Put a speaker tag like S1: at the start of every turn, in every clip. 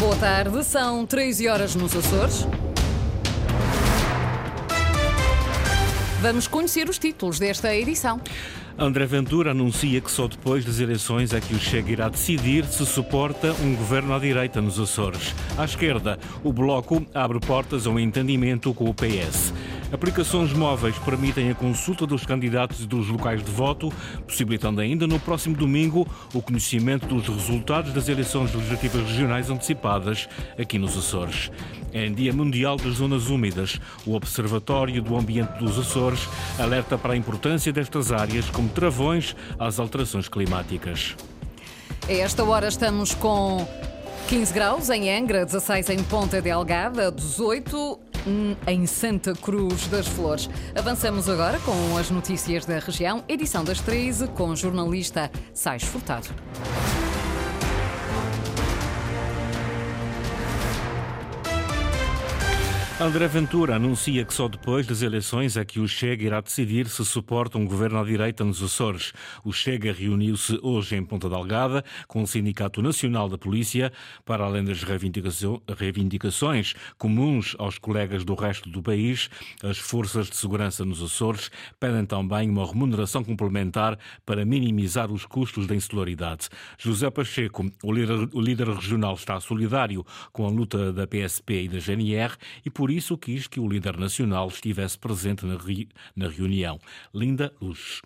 S1: Boa tarde, são 13 horas nos Açores. Vamos conhecer os títulos desta edição.
S2: André Ventura anuncia que só depois das eleições é que o Chega irá decidir se suporta um governo à direita nos Açores. À esquerda, o Bloco abre portas a um entendimento com o PS. Aplicações móveis permitem a consulta dos candidatos e dos locais de voto, possibilitando ainda no próximo domingo o conhecimento dos resultados das eleições legislativas regionais antecipadas aqui nos Açores. Em Dia Mundial das Zonas Úmidas. O Observatório do Ambiente dos Açores alerta para a importância destas áreas como travões às alterações climáticas.
S1: A esta hora estamos com 15 graus em Angra, 16 em Ponta Delgada, 18 em Santa Cruz das Flores. Avançamos agora com as notícias da região, edição das 13, com jornalista Sais Furtado.
S2: André Ventura anuncia que só depois das eleições é que o Chega irá decidir se suporta um governo à direita nos Açores. O Chega reuniu-se hoje em Ponta Delgada com o Sindicato Nacional da Polícia para além das reivindicações comuns aos colegas do resto do país. As forças de segurança nos Açores pedem também uma remuneração complementar para minimizar os custos da insularidade. José Pacheco, o líder, o líder regional, está solidário com a luta da PSP e da GNR e por por isso quis que o líder nacional estivesse presente na, re... na reunião. Linda Luz.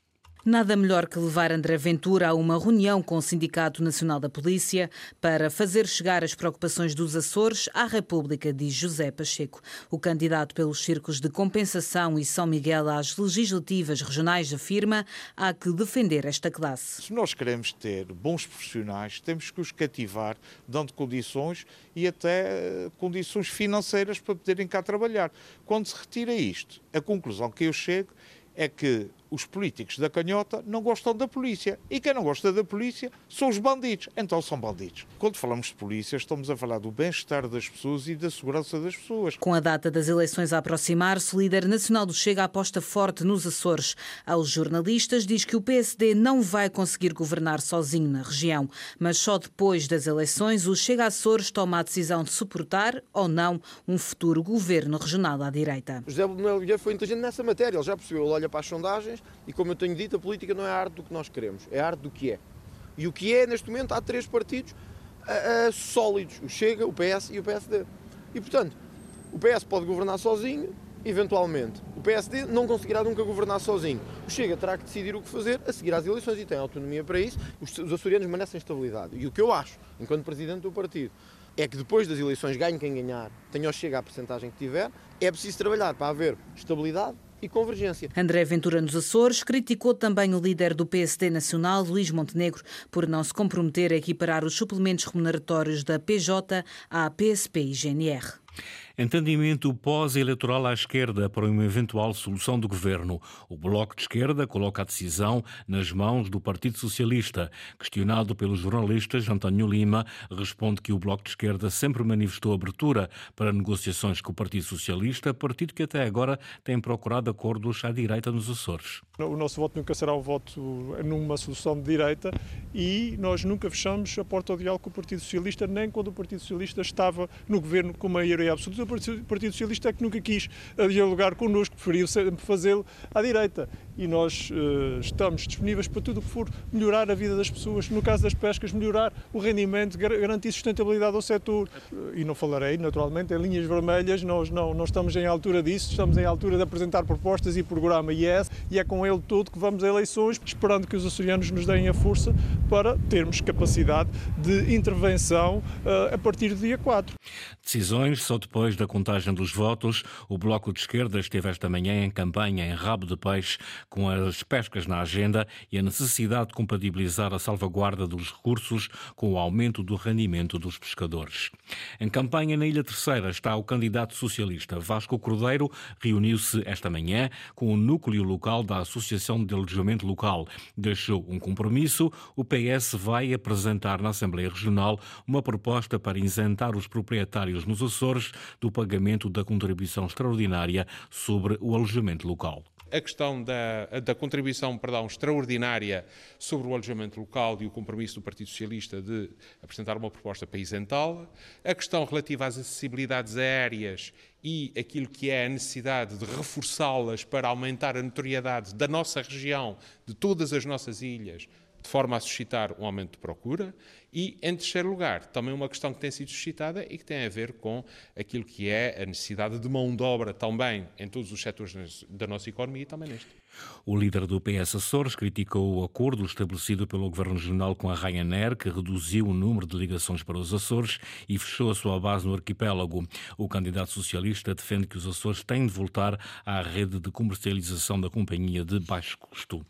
S3: Nada melhor que levar André Ventura a uma reunião com o Sindicato Nacional da Polícia para fazer chegar as preocupações dos Açores à República, diz José Pacheco. O candidato pelos círculos de compensação e São Miguel às legislativas regionais afirma há que defender esta classe.
S4: Se nós queremos ter bons profissionais, temos que os cativar, dando condições e até eh, condições financeiras para poderem cá trabalhar. Quando se retira isto, a conclusão que eu chego é que os políticos da canhota não gostam da polícia. E quem não gosta da polícia são os bandidos. Então são bandidos. Quando falamos de polícia, estamos a falar do bem-estar das pessoas e da segurança das pessoas.
S3: Com a data das eleições a aproximar-se, o líder nacional do Chega aposta forte nos Açores. Aos jornalistas diz que o PSD não vai conseguir governar sozinho na região, mas só depois das eleições o Chega Açores toma a decisão de suportar ou não um futuro governo regional à direita.
S5: José Manuel foi inteligente nessa matéria, ele já percebeu, ele olha para as sondagens e como eu tenho dito, a política não é a arte do que nós queremos, é a arte do que é. E o que é, neste momento, há três partidos uh, uh, sólidos: o Chega, o PS e o PSD. E, portanto, o PS pode governar sozinho, eventualmente. O PSD não conseguirá nunca governar sozinho. O Chega terá que decidir o que fazer a seguir às eleições e tem autonomia para isso. Os, os açorianos merecem estabilidade. E o que eu acho, enquanto presidente do partido, é que depois das eleições ganhe quem ganhar, tenha ou chega a porcentagem que tiver, é preciso trabalhar para haver estabilidade, e convergência.
S3: André Ventura nos Açores criticou também o líder do PSD Nacional, Luís Montenegro, por não se comprometer a equiparar os suplementos remuneratórios da PJ à PSP e GNR.
S2: Entendimento pós-eleitoral à esquerda para uma eventual solução do governo. O Bloco de Esquerda coloca a decisão nas mãos do Partido Socialista. Questionado pelos jornalistas, António Lima responde que o Bloco de Esquerda sempre manifestou abertura para negociações com o Partido Socialista, partido que até agora tem procurado acordos à direita nos Açores.
S6: O nosso voto nunca será um voto numa solução de direita e nós nunca fechamos a porta ao diálogo com o Partido Socialista, nem quando o Partido Socialista estava no governo com maioria absoluta o Partido Socialista é que nunca quis eh, dialogar connosco, preferiu sempre fazê-lo à direita. E nós uh, estamos disponíveis para tudo o que for melhorar a vida das pessoas, no caso das pescas, melhorar o rendimento, garantir sustentabilidade ao setor. E não falarei, naturalmente, em linhas vermelhas, nós não, não estamos em altura disso, estamos em altura de apresentar propostas e programa IES, e é com ele todo que vamos a eleições, esperando que os açorianos nos deem a força para termos capacidade de intervenção uh, a partir do dia 4.
S2: Decisões só depois depois da contagem dos votos, o Bloco de Esquerda esteve esta manhã em campanha em rabo de peixe, com as pescas na agenda e a necessidade de compatibilizar a salvaguarda dos recursos com o aumento do rendimento dos pescadores. Em campanha na Ilha Terceira está o candidato socialista Vasco Cordeiro, reuniu-se esta manhã com o núcleo local da Associação de Alojamento Local. Deixou um compromisso, o PS vai apresentar na Assembleia Regional uma proposta para isentar os proprietários nos Açores do pagamento da contribuição extraordinária sobre o alojamento local.
S7: A questão da, da contribuição perdão, extraordinária sobre o alojamento local e o compromisso do Partido Socialista de apresentar uma proposta para isentá-la, a questão relativa às acessibilidades aéreas e aquilo que é a necessidade de reforçá-las para aumentar a notoriedade da nossa região, de todas as nossas ilhas, de forma a suscitar um aumento de procura. E, em terceiro lugar, também uma questão que tem sido suscitada e que tem a ver com aquilo que é a necessidade de mão de obra também em todos os setores da nossa economia e também neste.
S2: O líder do PS Açores criticou o acordo estabelecido pelo Governo Regional com a Ryanair, que reduziu o número de ligações para os Açores e fechou a sua base no arquipélago. O candidato socialista defende que os Açores têm de voltar à rede de comercialização da companhia de baixo custo.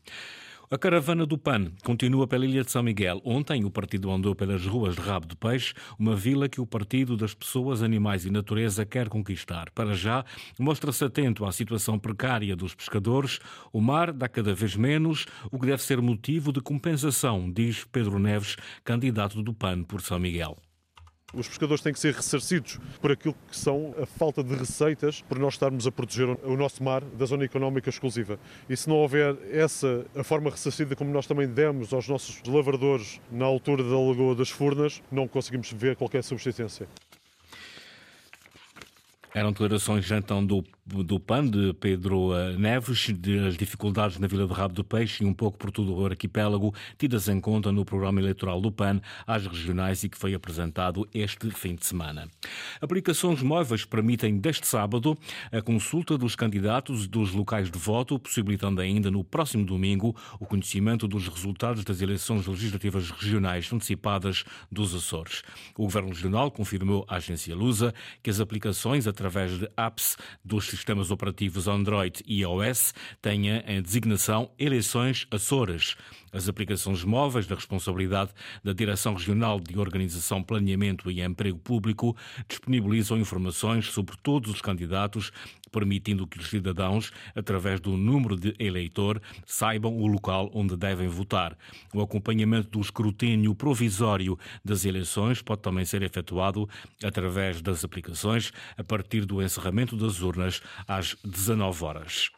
S2: A caravana do PAN continua pela Ilha de São Miguel. Ontem o partido andou pelas ruas de Rabo de Peixe, uma vila que o Partido das Pessoas, Animais e Natureza quer conquistar. Para já, mostra-se atento à situação precária dos pescadores. O mar dá cada vez menos, o que deve ser motivo de compensação, diz Pedro Neves, candidato do PAN por São Miguel.
S8: Os pescadores têm que ser ressarcidos por aquilo que são a falta de receitas, por nós estarmos a proteger o nosso mar da zona económica exclusiva. E se não houver essa a forma ressarcida como nós também demos aos nossos lavradores na altura da Lagoa das Furnas, não conseguimos ver qualquer subsistência.
S2: Eram declarações então do, do PAN, de Pedro eh, Neves, das dificuldades na Vila de Rabo do Peixe e um pouco por todo o arquipélago, tidas em conta no programa eleitoral do PAN às regionais e que foi apresentado este fim de semana. Aplicações móveis permitem deste sábado a consulta dos candidatos dos locais de voto, possibilitando ainda no próximo domingo o conhecimento dos resultados das eleições legislativas regionais antecipadas dos Açores. O Governo Regional confirmou à agência Lusa que as aplicações através de apps dos sistemas operativos Android e iOS, tenha em designação Eleições Açores. As aplicações móveis da responsabilidade da Direção Regional de Organização, Planeamento e Emprego Público disponibilizam informações sobre todos os candidatos, permitindo que os cidadãos, através do número de eleitor, saibam o local onde devem votar. O acompanhamento do escrutínio provisório das eleições pode também ser efetuado através das aplicações a partir do encerramento das urnas às 19 horas.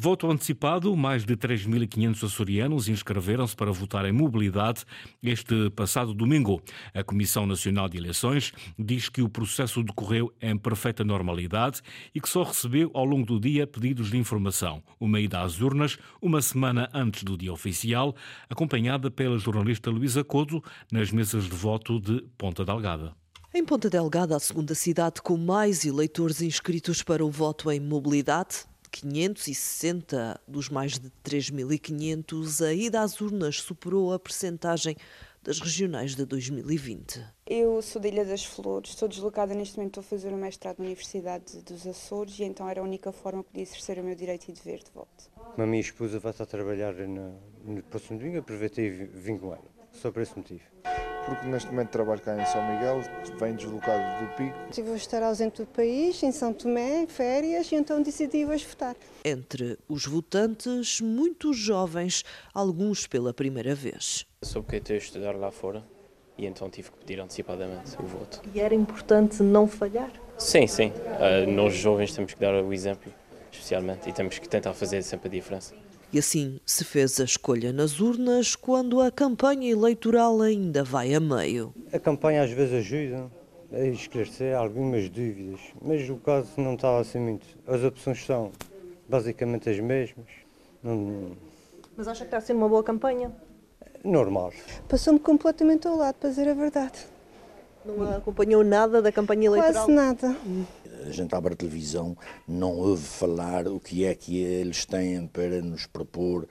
S2: Voto antecipado, mais de 3.500 açorianos inscreveram-se para votar em mobilidade este passado domingo. A Comissão Nacional de Eleições diz que o processo decorreu em perfeita normalidade e que só recebeu ao longo do dia pedidos de informação. Uma ida às urnas, uma semana antes do dia oficial, acompanhada pela jornalista Luísa Codo nas mesas de voto de Ponta Delgada.
S9: Em Ponta Delgada, a segunda cidade com mais eleitores inscritos para o voto em mobilidade, 560 dos mais de 3.500, a ida às urnas superou a percentagem das regionais de 2020.
S10: Eu sou da Ilha das Flores, estou deslocada neste momento, estou a fazer o mestrado na Universidade dos Açores e então era a única forma que podia exercer o meu direito e dever de voto.
S11: A minha esposa vai estar a trabalhar no, no próximo domingo, aproveitei e vim com ela, só por esse motivo
S12: porque neste momento trabalho cá em São Miguel, venho deslocado do Pico.
S10: Estive a estar ausente do país, em São Tomé, férias, e então decidi hoje votar.
S9: Entre os votantes, muitos jovens, alguns pela primeira vez.
S13: Soube que eu estou a estudar lá fora e então tive que pedir antecipadamente o voto.
S9: E era importante não falhar?
S13: Sim, sim. Uh, nós jovens temos que dar o exemplo, especialmente, e temos que tentar fazer sempre a diferença.
S9: E assim se fez a escolha nas urnas quando a campanha eleitoral ainda vai a meio.
S11: A campanha às vezes ajuda a esclarecer algumas dúvidas, mas o caso não está assim muito. As opções são basicamente as mesmas. Não...
S9: Mas acha que está a ser uma boa campanha?
S11: Normal.
S10: Passou-me completamente ao lado, para dizer a verdade.
S9: Não acompanhou nada da campanha eleitoral?
S10: Quase nada.
S14: A gente abre a televisão, não ouve falar o que é que eles têm para nos propor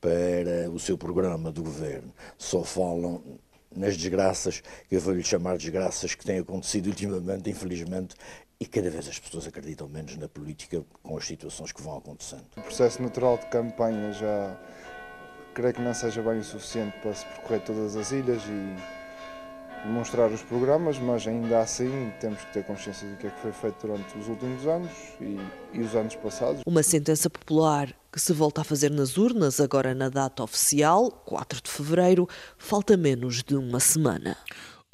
S14: para o seu programa do governo. Só falam nas desgraças, que eu vou-lhe chamar desgraças que têm acontecido ultimamente, infelizmente, e cada vez as pessoas acreditam menos na política com as situações que vão acontecendo.
S12: O processo natural de campanha já creio que não seja bem o suficiente para se percorrer todas as ilhas e demonstrar os programas, mas ainda assim temos que ter consciência do que é que foi feito durante os últimos anos e, e os anos passados.
S9: Uma sentença popular que se volta a fazer nas urnas agora na data oficial, 4 de fevereiro, falta menos de uma semana.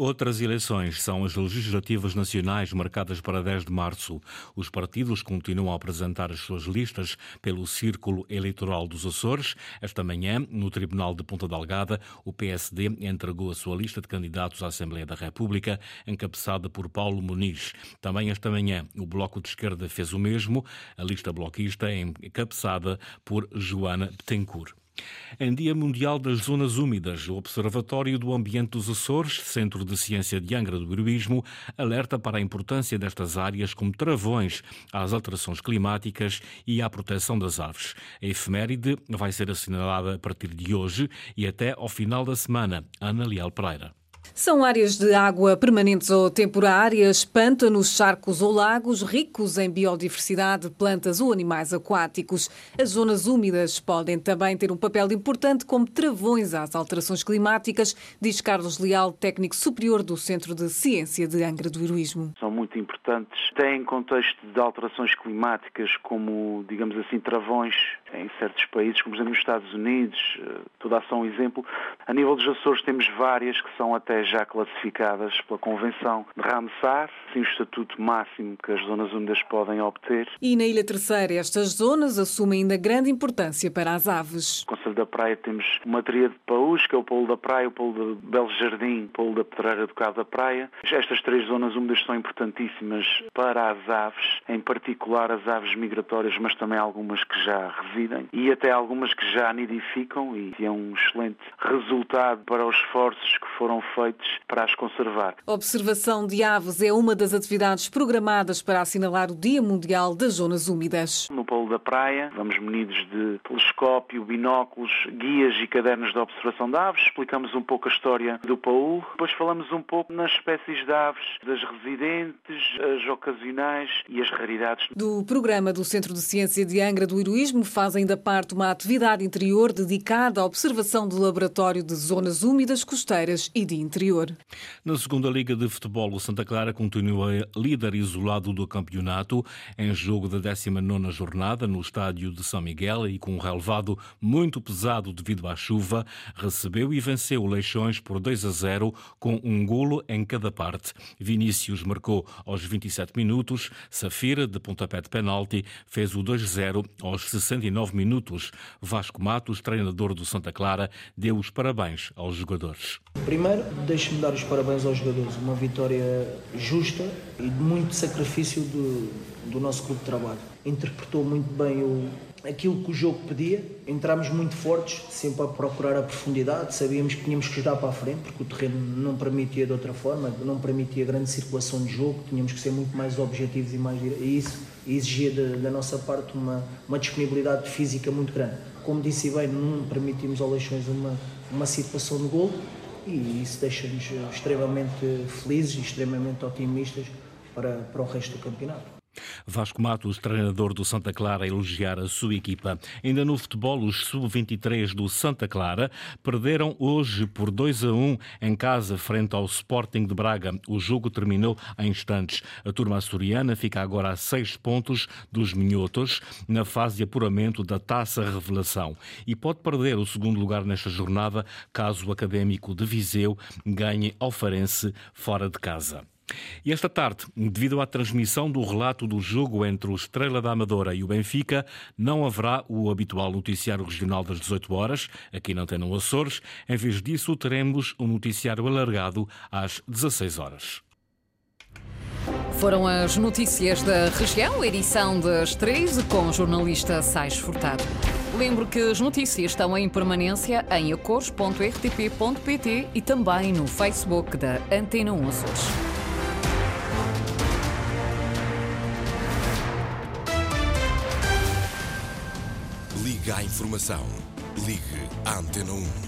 S2: Outras eleições são as legislativas nacionais marcadas para 10 de março. Os partidos continuam a apresentar as suas listas pelo Círculo Eleitoral dos Açores. Esta manhã, no Tribunal de Ponta Delgada, o PSD entregou a sua lista de candidatos à Assembleia da República, encabeçada por Paulo Muniz. Também esta manhã, o Bloco de Esquerda fez o mesmo. A lista bloquista é encabeçada por Joana Betancourt. Em Dia Mundial das Zonas Úmidas, o Observatório do Ambiente dos Açores, Centro de Ciência de Angra do Heroísmo, alerta para a importância destas áreas como travões às alterações climáticas e à proteção das aves. A efeméride vai ser assinalada a partir de hoje e até ao final da semana. Ana Leal Pereira.
S15: São áreas de água permanentes ou temporárias, pântanos, charcos ou lagos ricos em biodiversidade, plantas ou animais aquáticos. As zonas úmidas podem também ter um papel importante como travões às alterações climáticas, diz Carlos Leal, técnico superior do Centro de Ciência de Angra do Heroísmo.
S16: São muito importantes, têm contexto de alterações climáticas como, digamos assim, travões em certos países, como por exemplo nos Estados Unidos, eh, toda ação exemplo. A nível dos Açores temos várias que são até já classificadas pela Convenção de Ramsar, sim o estatuto máximo que as zonas úmidas podem obter.
S15: E na Ilha Terceira, estas zonas assumem ainda grande importância para as aves.
S16: Conselho da Praia temos uma tria de paus, que é o Polo da Praia, o Polo de Belo Jardim, o Polo da Pedreira do Cabo da Praia. Estas três zonas úmidas são importantíssimas para as aves, em particular as aves migratórias, mas também algumas que já residem e até algumas que já nidificam e é um excelente resultado para os esforços que foram feitos para as conservar.
S15: A observação de aves é uma das atividades programadas para assinalar o Dia Mundial das Zonas Úmidas.
S16: No Polo da Praia, vamos munidos de telescópio, binóculos, guias e cadernos de observação de aves, explicamos um pouco a história do Paul, depois falamos um pouco nas espécies de aves, das residentes, as ocasionais e as raridades.
S15: Do programa do Centro de Ciência de Angra do Heroísmo faz ainda parte uma atividade interior dedicada à observação do laboratório de zonas úmidas, costeiras e de interior.
S2: Na segunda Liga de Futebol, o Santa Clara continua líder isolado do campeonato em jogo da 19 jornada no estádio de São Miguel e com um relevado muito pesado devido à chuva, recebeu e venceu o Leixões por 2 a 0 com um golo em cada parte. Vinícius marcou aos 27 minutos, Safira, de pontapé de penalti, fez o 2-0 aos 69 minutos. Vasco Matos, treinador do Santa Clara, deu os parabéns aos jogadores.
S17: Primeiro, deixe-me dar os parabéns aos jogadores. Uma vitória justa e de muito sacrifício do, do nosso grupo de trabalho. Interpretou muito bem o, aquilo que o jogo pedia. Entramos muito fortes, sempre a procurar a profundidade. Sabíamos que tínhamos que jogar para a frente, porque o terreno não permitia de outra forma, não permitia grande circulação de jogo. Tínhamos que ser muito mais objetivos e mais e isso exigia da nossa parte uma, uma disponibilidade física muito grande. Como disse bem, não permitimos ao Leixões uma, uma situação de gol e isso deixa-nos extremamente felizes e extremamente otimistas para, para o resto do campeonato.
S2: Vasco Matos, treinador do Santa Clara, a elogiar a sua equipa. Ainda no futebol, os sub-23 do Santa Clara perderam hoje por 2 a 1 em casa frente ao Sporting de Braga. O jogo terminou em instantes. A turma açoriana fica agora a seis pontos dos minhotos na fase de apuramento da Taça Revelação e pode perder o segundo lugar nesta jornada caso o Académico de Viseu ganhe ao Farense fora de casa. E esta tarde, devido à transmissão do relato do jogo entre o Estrela da Amadora e o Benfica, não haverá o habitual noticiário regional das 18 horas, aqui na Antena Açores. Em vez disso, teremos um noticiário alargado às 16 horas.
S1: Foram as notícias da região, edição das 13, com o jornalista Sais Furtado. Lembro que as notícias estão em permanência em acores.rtp.pt e também no Facebook da Antena 1 Açores.
S18: Liga à informação. Ligue à Antena 1.